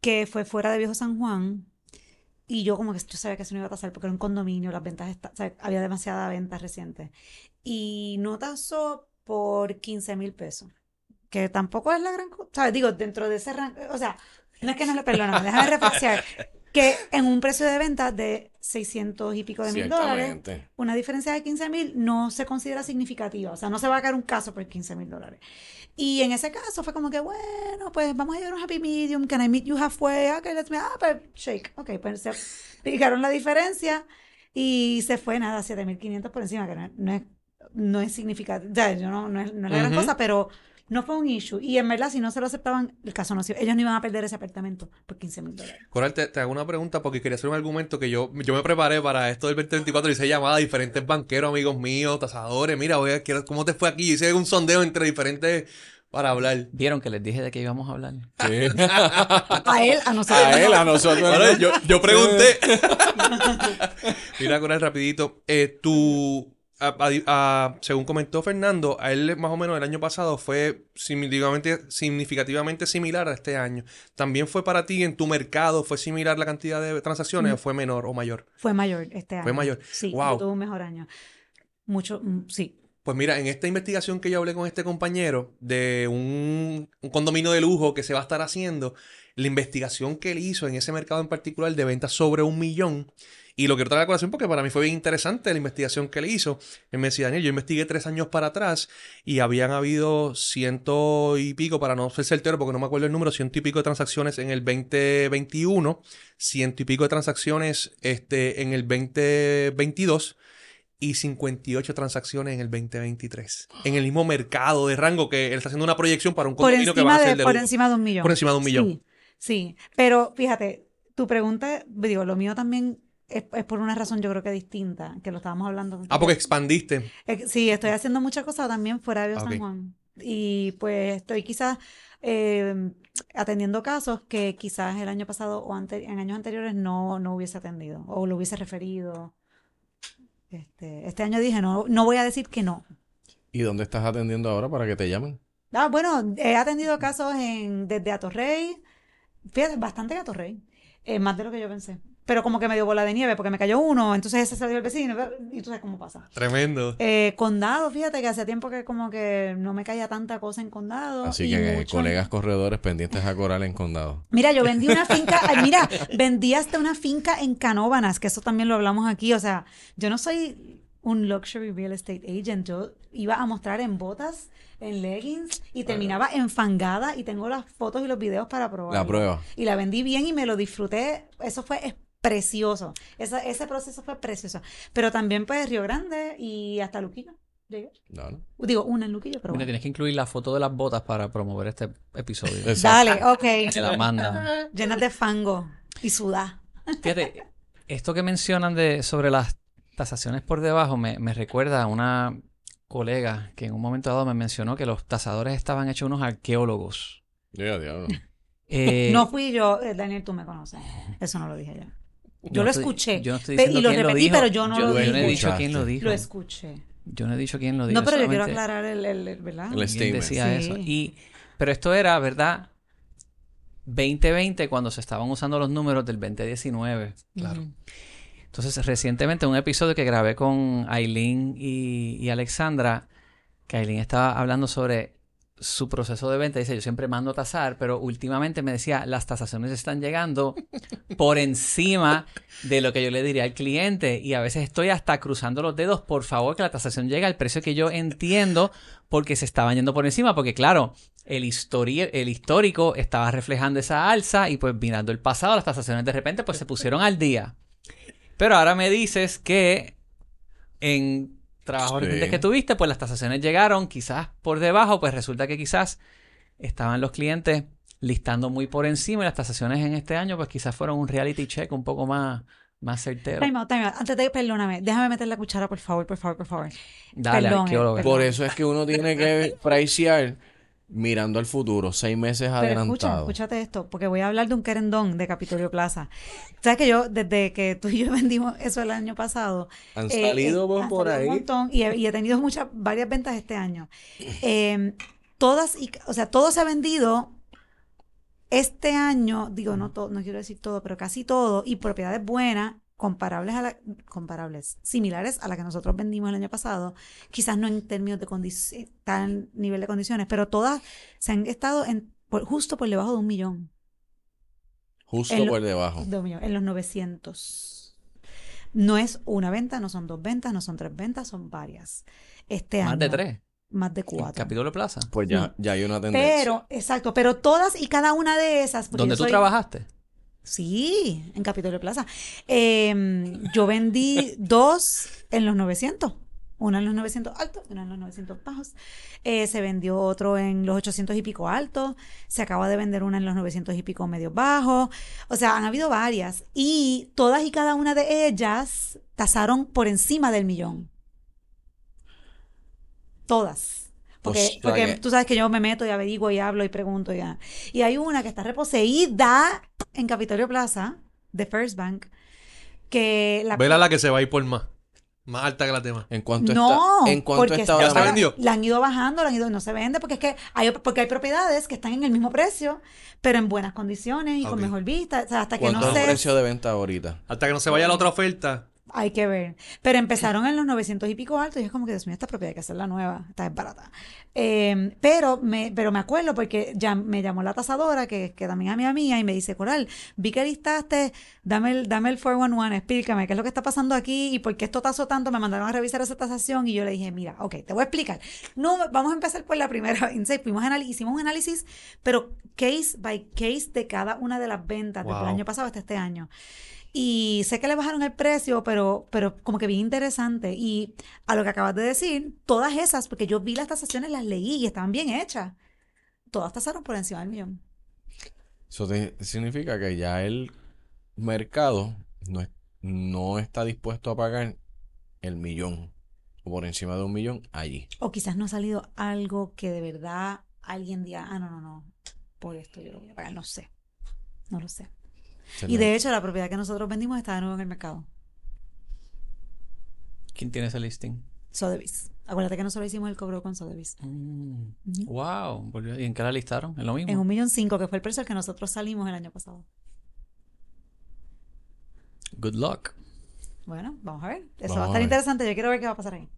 que fue fuera de Viejo San Juan. Y yo como que yo sabía que eso no iba a tasar porque era un condominio, las ventas, o había demasiada venta reciente. Y no tasó por 15 mil pesos. Que tampoco es la gran cosa. Digo, dentro de ese rango, o sea, no es que no le perdóname, déjame reflexionar. Que en un precio de venta de 600 y pico de mil dólares, una diferencia de 15 mil no se considera significativa. O sea, no se va a caer un caso por 15 mil dólares. Y en ese caso fue como que, bueno, pues vamos a llegar a un happy medium. Can I meet you halfway? Ok, let's meet. Ah, pues shake. Ok, pues se fijaron la diferencia y se fue nada, 7.500 por encima, que no, es- no es, no es significativo. O sea, yo no, no es, no es la gran Ujú. cosa, pero no fue un issue. Y en verdad, si no se lo aceptaban, el caso no se Ellos no iban a perder ese apartamento por 15 mil dólares. Coral, te, te hago una pregunta porque quería hacer un argumento que yo, yo me preparé para esto del 2024 y hice llamadas a diferentes banqueros, amigos míos, tasadores. Mira, voy a, quiero- ¿cómo te fue aquí? Hice un sondeo entre diferentes para hablar. ¿Vieron que les dije de qué íbamos a hablar? Sí. <laughs> A él, a nosotros. a él, a nosotros. Ahora, yo, yo pregunté. <laughs> Mira, Coral, rapidito. Eh, tú, a- a- a- según comentó Fernando, a él más o menos el año pasado fue significativamente, significativamente similar a este año. ¿También fue para ti en tu mercado, fue similar la cantidad de transacciones o fue menor o mayor? Fue mayor este año. Fue mayor. Sí, Wow. yo tuve un mejor año. Mucho, mm, sí. Pues mira, en esta investigación que yo hablé con este compañero de un, un condominio de lujo que se va a estar haciendo, la investigación que él hizo en ese mercado en particular de ventas sobre un millón, y lo quiero traer a colación porque para mí fue bien interesante la investigación que él hizo. Él me decía, Daniel, yo investigué tres años para atrás y habían habido ciento y pico, para no ser certero porque no me acuerdo el número, ciento y pico de transacciones en el 2021, ciento y pico de transacciones este, en el 2022 y 58 transacciones en el 2023. En el mismo mercado de rango que él está haciendo una proyección para un condominio que va a ser de, por encima de un millón. Por encima de un millón. Sí, sí. Pero fíjate, tu pregunta, digo, lo mío también es, es por una razón yo creo que distinta, que lo estábamos hablando. Ah, porque expandiste. Eh, Sí, estoy haciendo muchas cosas también fuera de Ah, San. Juan. Y pues estoy quizás eh, atendiendo casos que quizás el año pasado o ante- en años anteriores no, no hubiese atendido o lo hubiese referido. Este, este año dije, no, no voy a decir que no. ¿Y dónde estás atendiendo ahora para que te llamen? Ah, bueno, he atendido casos en, desde Atorrey, fíjate, bastante en Atorrey, eh, más de lo que yo pensé. Pero como que me dio bola de nieve porque me cayó uno, entonces ese salió el vecino, y tú sabes cómo pasa. Tremendo. Eh, condado, fíjate que hace tiempo que como que no me caía tanta cosa en condado. Así que, eh, mucho- colegas corredores pendientes a Coral en Condado. Mira, yo vendí una <laughs> finca, ay, mira, vendí hasta una finca en Canóvanas, que eso también lo hablamos aquí. O sea, yo no soy un luxury real estate agent. Yo iba a mostrar en botas, en leggings, y terminaba enfangada. Y tengo las fotos y los videos para probar. La prueba. Y la vendí bien y me lo disfruté. Eso fue es- precioso. Esa- ese proceso fue precioso. Pero también, pues, Río Grande y hasta Luquillo. llegué. No, no. Digo, una en Luquillo, pero Mira, bueno. tienes que incluir la foto de las botas para promover este episodio. <laughs> Exacto. Dale, ok. <laughs> Se la mandan. Llenas de fango y sudá. Fíjate, esto que mencionan de sobre las tasaciones por debajo me, me recuerda a una colega que en un momento dado me mencionó que los tasadores estaban hechos unos arqueólogos. Ya, diablo. <laughs> Eh, no fui yo, eh, Daniel, tú me conoces. Eso no lo dije yo. Yo lo estoy- escuché. Yo no estoy diciendo y lo quién repetí, dijo. pero yo no lo Yo no he dije. dicho quién lo dijo. Lo escuché. Yo no he dicho quién lo dijo. No, pero yo quiero aclarar el, el- el- ¿verdad? El statement. decía Sí. eso. Y, pero esto era, ¿verdad? 2020 cuando se estaban usando los números del 2019. Claro. Entonces, recientemente, un episodio que grabé con Aileen y, Alexandra, que Aileen estaba hablando sobre su proceso de venta. Dice, yo siempre mando tasar, pero últimamente me decía, las tasaciones están llegando por encima de lo que yo le diría al cliente. Y a veces estoy hasta cruzando los dedos, por favor, que la tasación llegue al precio que yo entiendo, porque se estaban yendo por encima. Porque claro, el, el histórico estaba reflejando esa alza y pues mirando el pasado, las tasaciones de repente pues se pusieron al día. Pero ahora me dices que en trabajos Sí. recientes que tuviste, pues las tasaciones llegaron quizás por debajo, pues resulta que quizás estaban los clientes listando muy por encima y las tasaciones en este año pues quizás fueron un reality check un poco más, más certero. Time out, time out. Antes de, perdóname, déjame meter la cuchara, por favor, por favor, por favor. Dale, Perdón, arqueólogo. eh, Por eso es que uno tiene que pricear mirando al futuro, seis meses Pero escucha, adelantado. escúchate esto, porque voy a hablar de un querendón de Capitolio Plaza. Sabes que yo, desde que tú y yo <laughs> vendimos eso el año pasado, Han eh, salido eh, por, han por salido ahí. un montón y he, y he tenido muchas, varias ventas este año. Eh, todas, y, o sea, todo se ha vendido este año, digo, no todo, no quiero decir todo, pero casi todo, y propiedades buenas, comparables a la, comparables, similares a las que nosotros vendimos el año pasado, quizás no en términos de condiciones, tal nivel de condiciones, pero todas se han estado en, por- justo por debajo de un millón. Justo en lo- por debajo. de un millón, en los 900. No es una venta, no son dos ventas, no son tres ventas, son varias. Este Más año. de tres. Más de cuatro. Capítulo Plaza. Pues ya, ya hay una tendencia. Pero, exacto, pero todas y cada una de esas. porque ¿Dónde yo tú soy- trabajaste? Sí, en Capitolio Plaza. Eh, yo vendí dos en los 900. Una en los 900 altos una en los 900 bajos. Eh, se vendió otro en los 800 y pico altos. Se acaba de vender una en los 900 y pico medios bajos. O sea, han habido varias. Y todas y cada una de ellas tasaron por encima del millón. Todas. Porque, sea porque que- tú sabes que yo me meto y averiguo y hablo y pregunto. Ya. Y hay una que está reposeída en Capitolio Plaza, de First Bank, que la... Vela la que se va a ir por más. Más alta que la tema. ¿En cuánto no, está? ¿En porque está ¿Ya ahora se vendió? La han ido bajando, la han ido, no se vende porque es que hay, porque hay propiedades que están en el mismo precio, pero en buenas condiciones y con mejor vista. O sea, hasta que ¿Cuánto no es el sé, precio de venta ahorita? Hasta que no se vaya la otra oferta. Hay que ver. Pero empezaron en los 900 y pico altos y es como que, Dios mío, esta propiedad hay que hacerla nueva, está barata. Eh, pero, me, pero me acuerdo porque ya me llamó la tasadora, que, que también es amiga mía, y me dice, Coral, vi que listaste, dame el, dame el 411, explícame qué es lo que está pasando aquí y por qué esto tasó tanto. Me mandaron a revisar esa tasación y yo le dije, mira, ok, te voy a explicar. No, vamos a empezar por la primera. <laughs> Entonces, fuimos a hicimos un análisis, pero case by case de cada una de las ventas Wow. año pasado hasta este año. Y sé que le bajaron el precio, pero, pero como que bien interesante. Y a lo que acabas de decir, todas esas, porque yo vi las tasaciones, las leí y estaban bien hechas. Todas tasaron por encima del millón. Eso te- significa que ya el mercado no, es- no está dispuesto a pagar el millón o por encima de un millón allí. O quizás no ha salido algo que de verdad alguien diga, ah, no, no, no, por esto yo lo voy a pagar. No sé. No lo sé. Y de hecho, la propiedad que nosotros vendimos está de nuevo en el mercado. ¿Quién tiene ese listing? Sotheby's. Acuérdate que nosotros hicimos el cobro con Sotheby's. Mm. Wow. volvió- ¿Y en qué la listaron? ¿En lo mismo? En un millón cinco, que fue el precio al que nosotros salimos el año pasado. Good luck. Bueno, vamos a ver. Eso Vamos va a estar interesante. Yo quiero ver qué va a pasar ahí.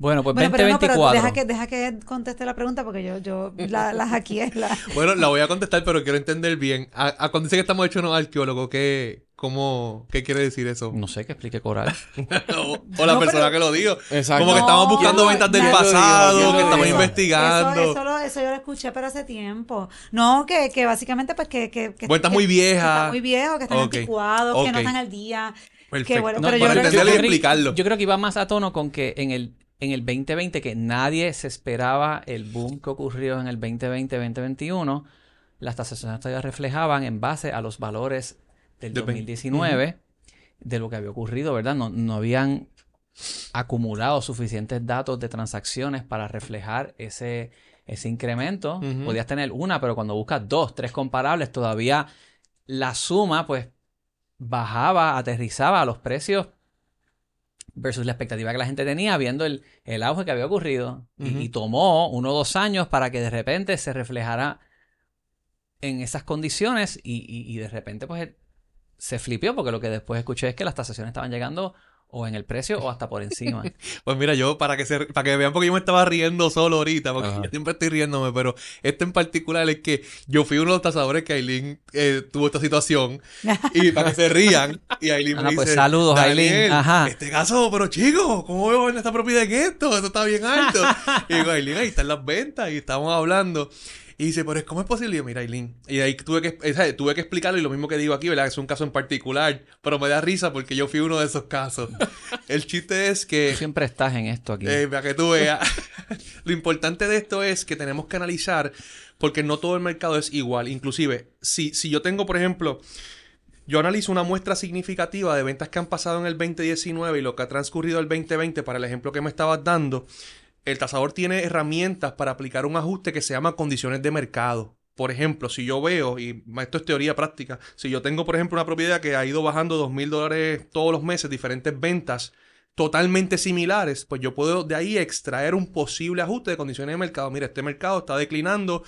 Bueno, pues Bueno, pero no, pero 2024. deja que, deja que conteste la pregunta porque yo, yo la, la hackeé. La... <laughs> Bueno, la voy a contestar, pero quiero entender bien. A, a cuando dice que estamos hechos unos arqueólogos, ¿qué, cómo, ¿qué quiere decir eso? No sé qué explique Coral. <laughs> o, o la No, persona pero- que lo dijo. Exacto. Como que estamos buscando no, ventas del pasado, que estamos eso- investigando. Eso, eso, lo- eso yo lo escuché, pero hace tiempo. No, que, que básicamente, pues que. que, que que- muy que viejas. están muy viejos, que están Ok, anticuados, que no están al día. Perfecto. bueno, No, pero yo creo que- entenderlo y creo- explicarlo. Yo creo que iba más a tono con que en el, en el 2020, que nadie se esperaba el boom que ocurrió en el 2020-2021, las tasaciones todavía reflejaban en base a los valores del Del vein- 2019 de lo que había ocurrido, ¿verdad? No, no habían acumulado suficientes datos de transacciones para reflejar ese, ese incremento, podías tener una, pero cuando buscas dos, tres comparables, todavía la suma, pues, bajaba, aterrizaba a los precios versus la expectativa que la gente tenía viendo el, el auge que había ocurrido. Y- tomó uno o dos años para que de repente se reflejara en esas condiciones y, y- y de repente pues se flipió porque lo que después escuché es que las tasaciones estaban llegando o en el precio o hasta por encima. <laughs> Pues mira, yo para que se, para que vean porque yo me estaba riendo solo ahorita, porque Ajá. yo siempre estoy riéndome, pero este en particular es que yo fui uno de los tasadores que Aileen eh, tuvo esta situación <laughs> y para que se rían y Aileen me Ajá, dice, pues, saludos, "Daniel, Aileen. Ajá. Este caso, pero chico, ¿cómo veo en esta propiedad en esto? Esto está bien alto. <laughs> y digo, Aileen, ahí están las ventas y estamos hablando. Y dice, pero ¿cómo es posible? Y yo, mira, Aileen. Y ahí tuve que, ¿sabes? tuve que explicarlo y lo mismo que digo aquí, ¿verdad? Es un caso en particular, pero me da risa porque yo fui uno de esos casos. <laughs> El chiste es que... Tú siempre estás en esto aquí. Eh, para que tú veas. <laughs> Lo importante de esto es que tenemos que analizar, porque no todo el mercado es igual. Inclusive, si, si yo tengo, por ejemplo, yo analizo una muestra significativa de ventas que han pasado en el 2019 y lo que ha transcurrido el 2020 para el ejemplo que me estabas dando, el tasador tiene herramientas para aplicar un ajuste que se llama condiciones de mercado. Por ejemplo, si yo veo, y esto es teoría práctica, si yo tengo, por ejemplo, una propiedad que ha ido bajando dos mil dólares todos los meses, diferentes ventas, totalmente similares, pues yo puedo de ahí extraer un posible ajuste de condiciones de mercado. Mira, este mercado está declinando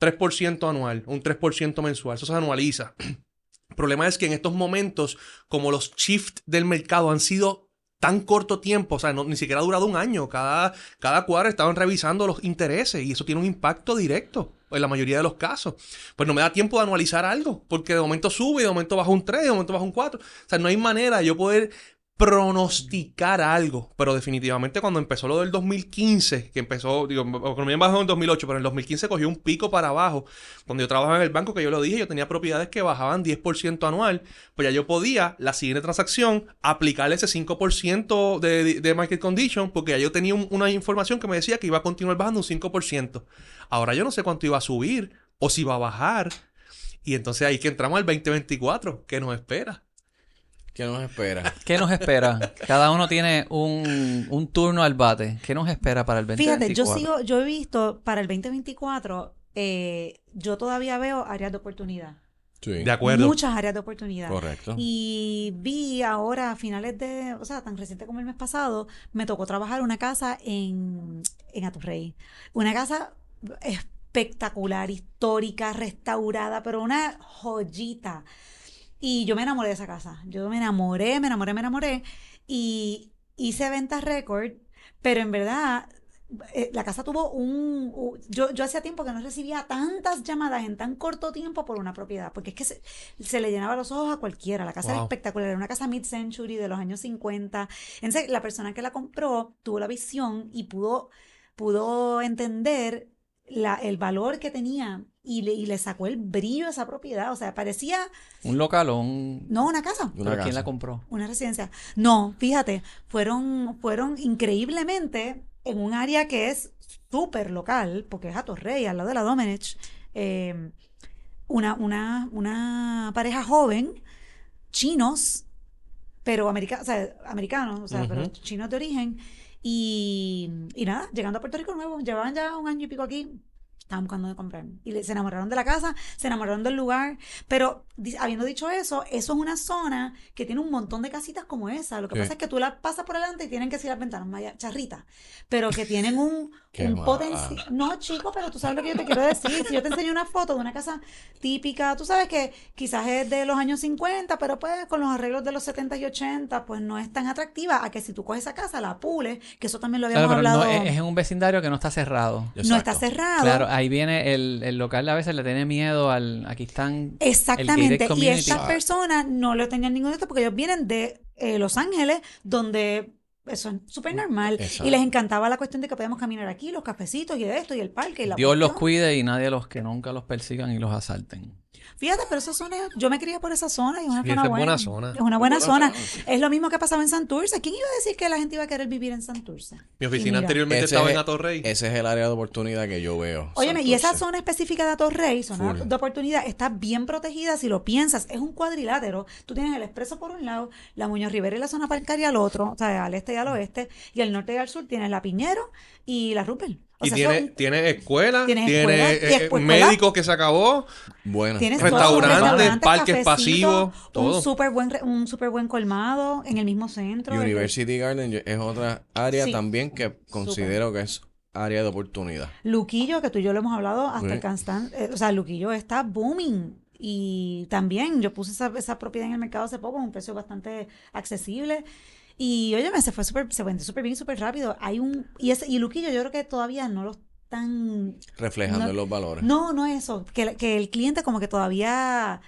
3% anual, un 3% mensual, eso se anualiza. <clears throat> El problema es que en estos momentos, como los shift del mercado han sido tan corto tiempo, o sea, no- ni siquiera ha durado un año, cada, cada cuadro estaban revisando los intereses y eso tiene un impacto directo en la mayoría de los casos. Pues no me da tiempo de anualizar algo, porque de momento sube, de momento baja un 3, de momento baja un 4. O sea, no hay manera de yo poder pronosticar algo. Pero definitivamente cuando empezó lo del 2015, que empezó, digo, economía bajó en el 2008, pero en el 2015 cogió un pico para abajo. Cuando yo trabajaba en el banco, que yo lo dije, yo tenía propiedades que bajaban 10% anual, pues ya yo podía, la siguiente transacción, aplicarle ese 5% de, de market condition, porque ya yo tenía un- una información que me decía que iba a continuar bajando un 5%. Ahora yo no sé cuánto iba a subir o si iba a bajar. Y entonces ahí que entramos al 2024, que nos espera. ¿Qué nos espera? <laughs> ¿Qué nos espera? Cada uno tiene un, un turno al bate. ¿Qué nos espera para el 2024? Fíjate, yo sigo, yo he visto para el 2024, eh, yo todavía veo áreas de oportunidad. Sí. De acuerdo. Muchas áreas de oportunidad. Correcto. Y vi ahora a finales de, o sea, tan reciente como el mes pasado, me tocó trabajar una casa en, en Aturrey. Una casa espectacular, histórica, restaurada, pero una joyita. Y yo me enamoré de esa casa. Yo me enamoré, me enamoré, me enamoré. Y hice ventas récord, pero en verdad eh, la casa tuvo un... yo, yo hacía tiempo que no recibía tantas llamadas en tan corto tiempo por una propiedad, porque es que se, se le llenaba los ojos a cualquiera. La casa era espectacular, era una casa mid-century de los años 50. Entonces, la persona que la compró tuvo la visión y pudo, pudo entender la, el valor que tenía y le, y le sacó el brillo a esa propiedad. O sea, parecía, ¿Un local o un...? no una casa. Una ¿Pero ¿Quién casa. la compró? Una residencia. No, fíjate, fueron, fueron increíblemente en un área que es súper local, porque es a Torrey, al lado de la Domenech. eh, una, una, una pareja joven, chinos, pero america- o sea, americanos, o sea, pero chinos de origen. Y, y nada, llegando a Puerto Rico nuevo, llevaban ya un año y pico aquí, estaban buscando de comprar. Y se enamoraron de la casa, se enamoraron del lugar. Pero habiendo dicho eso, eso es una zona que tiene un montón de casitas como esa. Lo que Sí. pasa es que tú las pasas por delante y tienen que ser las ventanas más charritas. Pero que tienen un, <laughs> un potencial. No, chico, pero tú sabes lo que yo te quiero decir. Si yo te enseño una foto de una casa típica, tú sabes que quizás es de los años 50, pero pues con los arreglos de los 70 y 80, pues no es tan atractiva a que si tú coges esa casa, la pules, que eso también lo Claro, habíamos pero no, hablado. es, es en un vecindario que no está cerrado. no está cerrado. Claro, ahí viene el, el local a veces le tiene miedo al... Aquí están... Exactamente. Y estas personas no lo tenían ningún de esto porque ellos vienen de eh, Los Ángeles, donde eso es súper normal. Exacto. Y les encantaba la cuestión de que podemos caminar aquí, los cafecitos y esto, y el parque. Y la Dios los cuide y nadie los que nunca los persigan y los asalten. Fíjate, pero esa zona, yo me crié por esa zona y es una Sí, zona buena. buena zona. Es una buena zona. zona. Es lo mismo que pasaba en Santurce. ¿Quién iba a decir que la gente iba a querer vivir en Santurce? Mi oficina anteriormente Ese estaba es- en Atorrey. Ese es el área de oportunidad que yo veo. Óyeme, y esa zona específica de Atorrey, zona Full. de oportunidad, está bien protegida si lo piensas. Es un cuadrilátero. Tú tienes el expreso por un lado, la Muñoz Rivera y la zona parcaria al otro, o sea, al este y al oeste, y al norte y al sur tienes la Piñero y la Rupert. O Y sea, tiene, son- tiene escuela, tiene escuela, eh, eh, médicos que se acabó. Bueno. Restaurantes, parques pasivos, todo. Un súper buen, re- un super buen colmado en el mismo centro. University Garden es otra área Sí. también que considero que es área de oportunidad. Luquillo, que tú y yo lo hemos hablado hasta Sí. el cansan- eh, o sea, Luquillo está booming. Y también yo puse esa, esa propiedad en el mercado hace poco a un precio bastante accesible. Y oye, se fue súper, se vendió súper bien, súper rápido. Hay un, y ese, y Luquillo yo creo que todavía no lo están Reflejando No- los valores. No, no eso, que, que el cliente como que todavía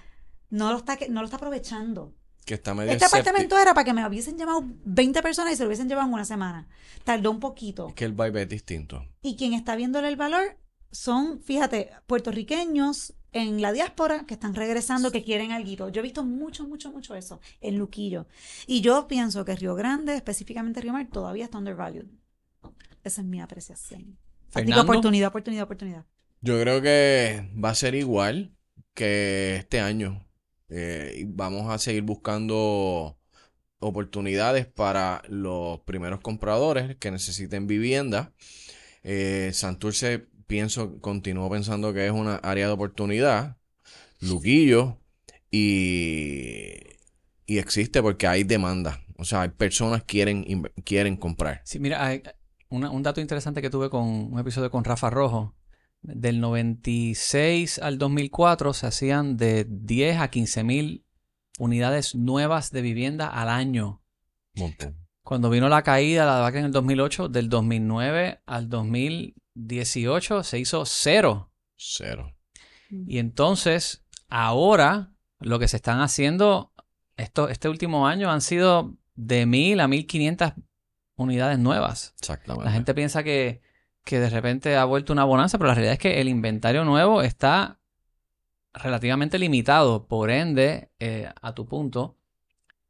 no lo está, no lo está aprovechando. Que está medio Este escéptico. apartamento era para que me hubiesen llamado 20 personas y se lo hubiesen llevado en una semana. Tardó un poquito. Es que el vibe es distinto. Y quien está viéndole el valor son, fíjate, puertorriqueños en la diáspora que están regresando, que quieren algo. Yo he visto mucho, mucho, mucho eso en Luquillo. Y yo pienso que Río Grande, específicamente Río Mar, todavía está undervalued. Esa es mi apreciación. Fernando. oportunidad, oportunidad, oportunidad. Yo creo que va a ser igual que este año. Eh, vamos a seguir buscando oportunidades para los primeros compradores que necesiten vivienda. Eh, Santurce, pienso, continúo pensando que es una área de oportunidad. Luquillo. Y, y existe porque hay demanda. O sea, hay personas que quieren, quieren comprar. Sí, mira, hay una- un dato interesante que tuve con un episodio con Rafa Rojo. Del 96 al 2004 se hacían de 10 a 15 mil unidades nuevas de vivienda al año. Montón. Cuando vino la caída, la vaca en el 2008, del 2009 al 2018 se hizo cero. Cero. Y entonces, ahora lo que se están haciendo esto, este último año han sido de 1000 a 1500 unidades nuevas. Exactamente. La gente piensa que, que de repente ha vuelto una bonanza, pero la realidad es que el inventario nuevo está relativamente limitado. Por ende, eh, a tu punto,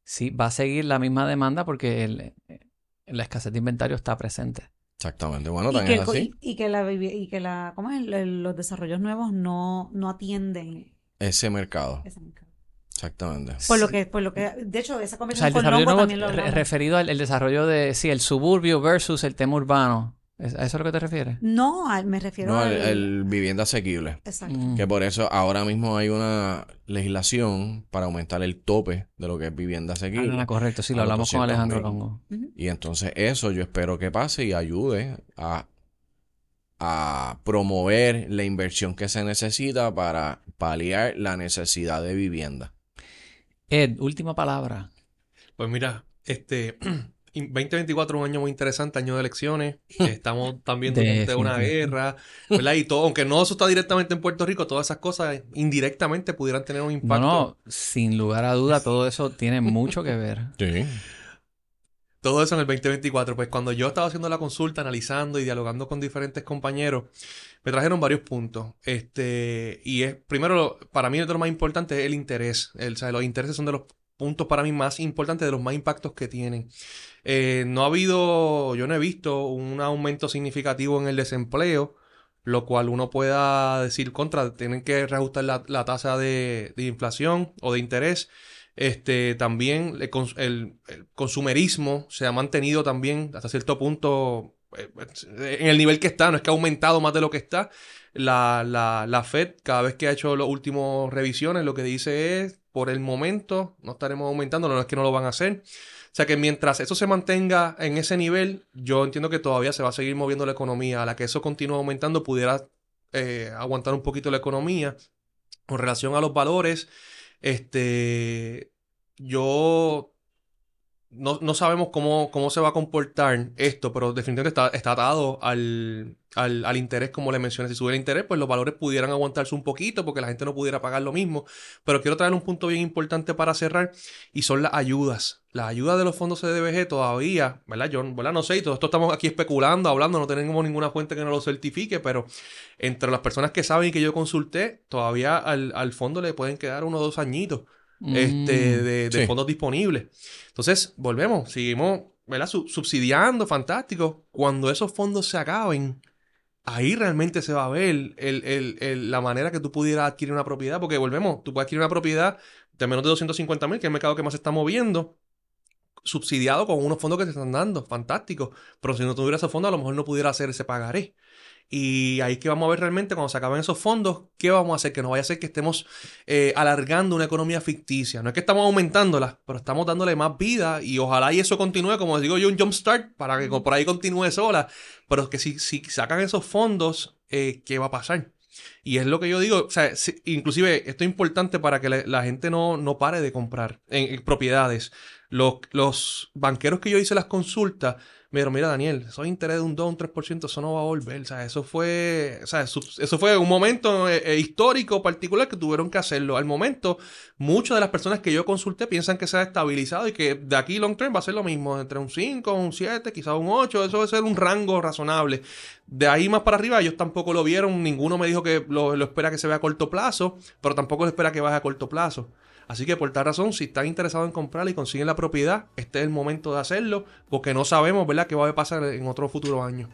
sí va a seguir la misma demanda porque el- eh, la escasez de inventario está presente. Exactamente. Bueno, y, tan que, es así. y, y que la y que la ¿cómo es? Los desarrollos nuevos no, no atienden Ese mercado. ese mercado. Exactamente. Por lo que, por lo que, de hecho, esa O sea, conversación el con desarrollo nuevo también lo re- referido al el desarrollo de, sí, el suburbio versus el tema urbano. ¿Es- ¿A eso es lo que te refieres? No, al- me refiero No, al... el, el vivienda asequible. Exacto. Mm. Que por eso ahora mismo hay una legislación para aumentar el tope de lo que es vivienda asequible. Ah, correcto, sí, lo hablamos con 200 Alejandro mil. Longo. Ujú. Y entonces eso yo espero que pase y ayude a, a promover la inversión que se necesita para paliar la necesidad de vivienda. Ed, última palabra. Pues mira, este <clears throat> 2024 es un año muy interesante, año de elecciones. <laughs> Estamos también durante una guerra, ¿verdad? Y todo, aunque no eso está directamente en Puerto Rico, todas esas cosas indirectamente pudieran tener un No, impacto. no, sin lugar a duda, todo eso tiene mucho que ver. <laughs> Sí. Todo eso en el 2024. Pues cuando yo estaba haciendo la consulta, analizando y dialogando con diferentes compañeros, me trajeron varios puntos. Este, y es, primero, para mí, lo más importante es el interés. El, o sea, los intereses son de los puntos para mí más importantes, de los más impactos que tienen. Eh, no ha habido, yo no he visto un aumento significativo en el desempleo, lo cual uno pueda decir contra, tienen que reajustar la, la tasa de, inflación o de interés. Este, también el consumerismo se ha mantenido también hasta cierto punto eh, en el nivel que está, no es que ha aumentado más de lo que está. La, la, la Fed, cada vez que ha hecho las últimas revisiones, lo que dice es, por el momento, no estaremos aumentando, no es que no lo van a hacer. O sea que mientras eso se mantenga en ese nivel, yo entiendo que todavía se va a seguir moviendo la economía. A la que eso continúe aumentando, pudiera eh, aguantar un poquito la economía. Con relación a los valores, este, yo no, no sabemos cómo, cómo se va a comportar esto, pero definitivamente está, está atado al, al, al interés, como le mencioné. Si sube el interés, pues los valores pudieran aguantarse un poquito porque la gente no pudiera pagar lo mismo. Pero quiero traer un punto bien importante para cerrar y son las ayudas. Las ayudas de los fondos CDBG todavía, ¿verdad? Yo ¿verdad? no sé, y todo esto estamos aquí especulando, hablando, no tenemos ninguna fuente que nos lo certifique, pero entre las personas que saben y que yo consulté, todavía al, al fondo le pueden quedar uno o dos añitos este, Mm. de, de Sí. fondos disponibles. Entonces, volvemos, seguimos, ¿verdad? Sub- subsidiando, fantástico. Cuando esos fondos se acaben, ahí realmente se va a ver la manera que tú pudieras adquirir una propiedad, porque volvemos, tú puedes adquirir una propiedad de menos de 250 mil, que es el mercado que más se está moviendo, subsidiado con unos fondos que te están dando, fantástico. Pero si no tuviera esos fondos, a lo mejor no pudiera hacer ese pagaré. Y ahí que vamos a ver realmente cuando se acaben esos fondos, qué vamos a hacer, que no vaya a ser que estemos eh, alargando una economía ficticia. No es que estamos aumentándola, pero estamos dándole más vida y ojalá y eso continúe, como digo yo, un jump start para que por ahí continúe sola. Pero que si, si sacan esos fondos, eh, ¿qué va a pasar? Y es lo que yo digo, o sea, si- inclusive esto es importante para que la, gente no, no pare de comprar en, en propiedades. Los, los banqueros que yo hice las consultas, dijeron, mira Daniel, esos intereses de un 2 un 3%, eso no va a volver. O sea, eso fue, o sea, eso, eso fue un momento eh, eh, histórico particular que tuvieron que hacerlo. Al momento, muchas de las personas que yo consulté piensan que se ha estabilizado y que de aquí long term va a ser lo mismo, entre un 5, un 7, quizás un 8, eso va a ser un rango razonable. De ahí más para arriba, ellos tampoco lo vieron, ninguno me dijo que lo, lo espera que se vea a corto plazo, pero tampoco lo espera que vaya a corto plazo. Así que por tal razón, si están interesados en comprarla y consiguen la propiedad, este es el momento de hacerlo, porque no sabemos, ¿verdad?, qué va a pasar en otro futuro año.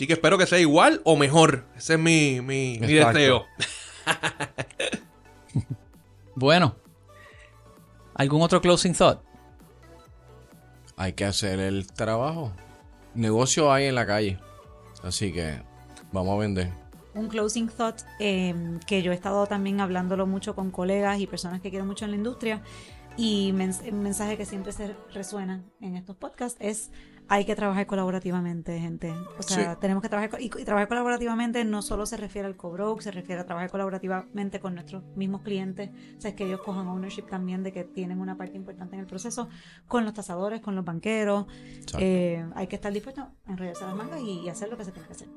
Así que espero que sea igual o mejor. Ese es mi, mi, deseo. <laughs> Bueno. ¿Algún otro closing thought? Hay que hacer el trabajo. Negocio hay en la calle. Así que vamos a vender. Un closing thought eh, que yo he estado también hablándolo mucho con colegas y personas que quiero mucho en la industria y mens- un mensaje que siempre se resuena en estos podcasts es hay que trabajar colaborativamente, gente. O sea, Sí. tenemos que trabajar y, y trabajar colaborativamente no solo se refiere al co-broke, se refiere a trabajar colaborativamente con nuestros mismos clientes, o sea, es que ellos cojan ownership también de que tienen una parte importante en el proceso, con los tasadores, con los banqueros. Eh, hay que estar dispuesto a enrollarse las mangas y, y hacer lo que se tiene que hacer.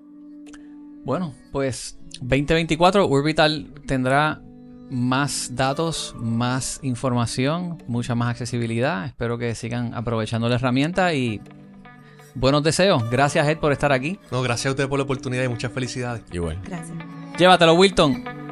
Bueno, pues 2024 Urbital tendrá más datos, más información, mucha más accesibilidad. Espero que sigan aprovechando la herramienta y buenos deseos. Gracias Ed por estar aquí. No, gracias a ustedes por la oportunidad y muchas felicidades. Igual. Gracias. Llévatelo Wilton.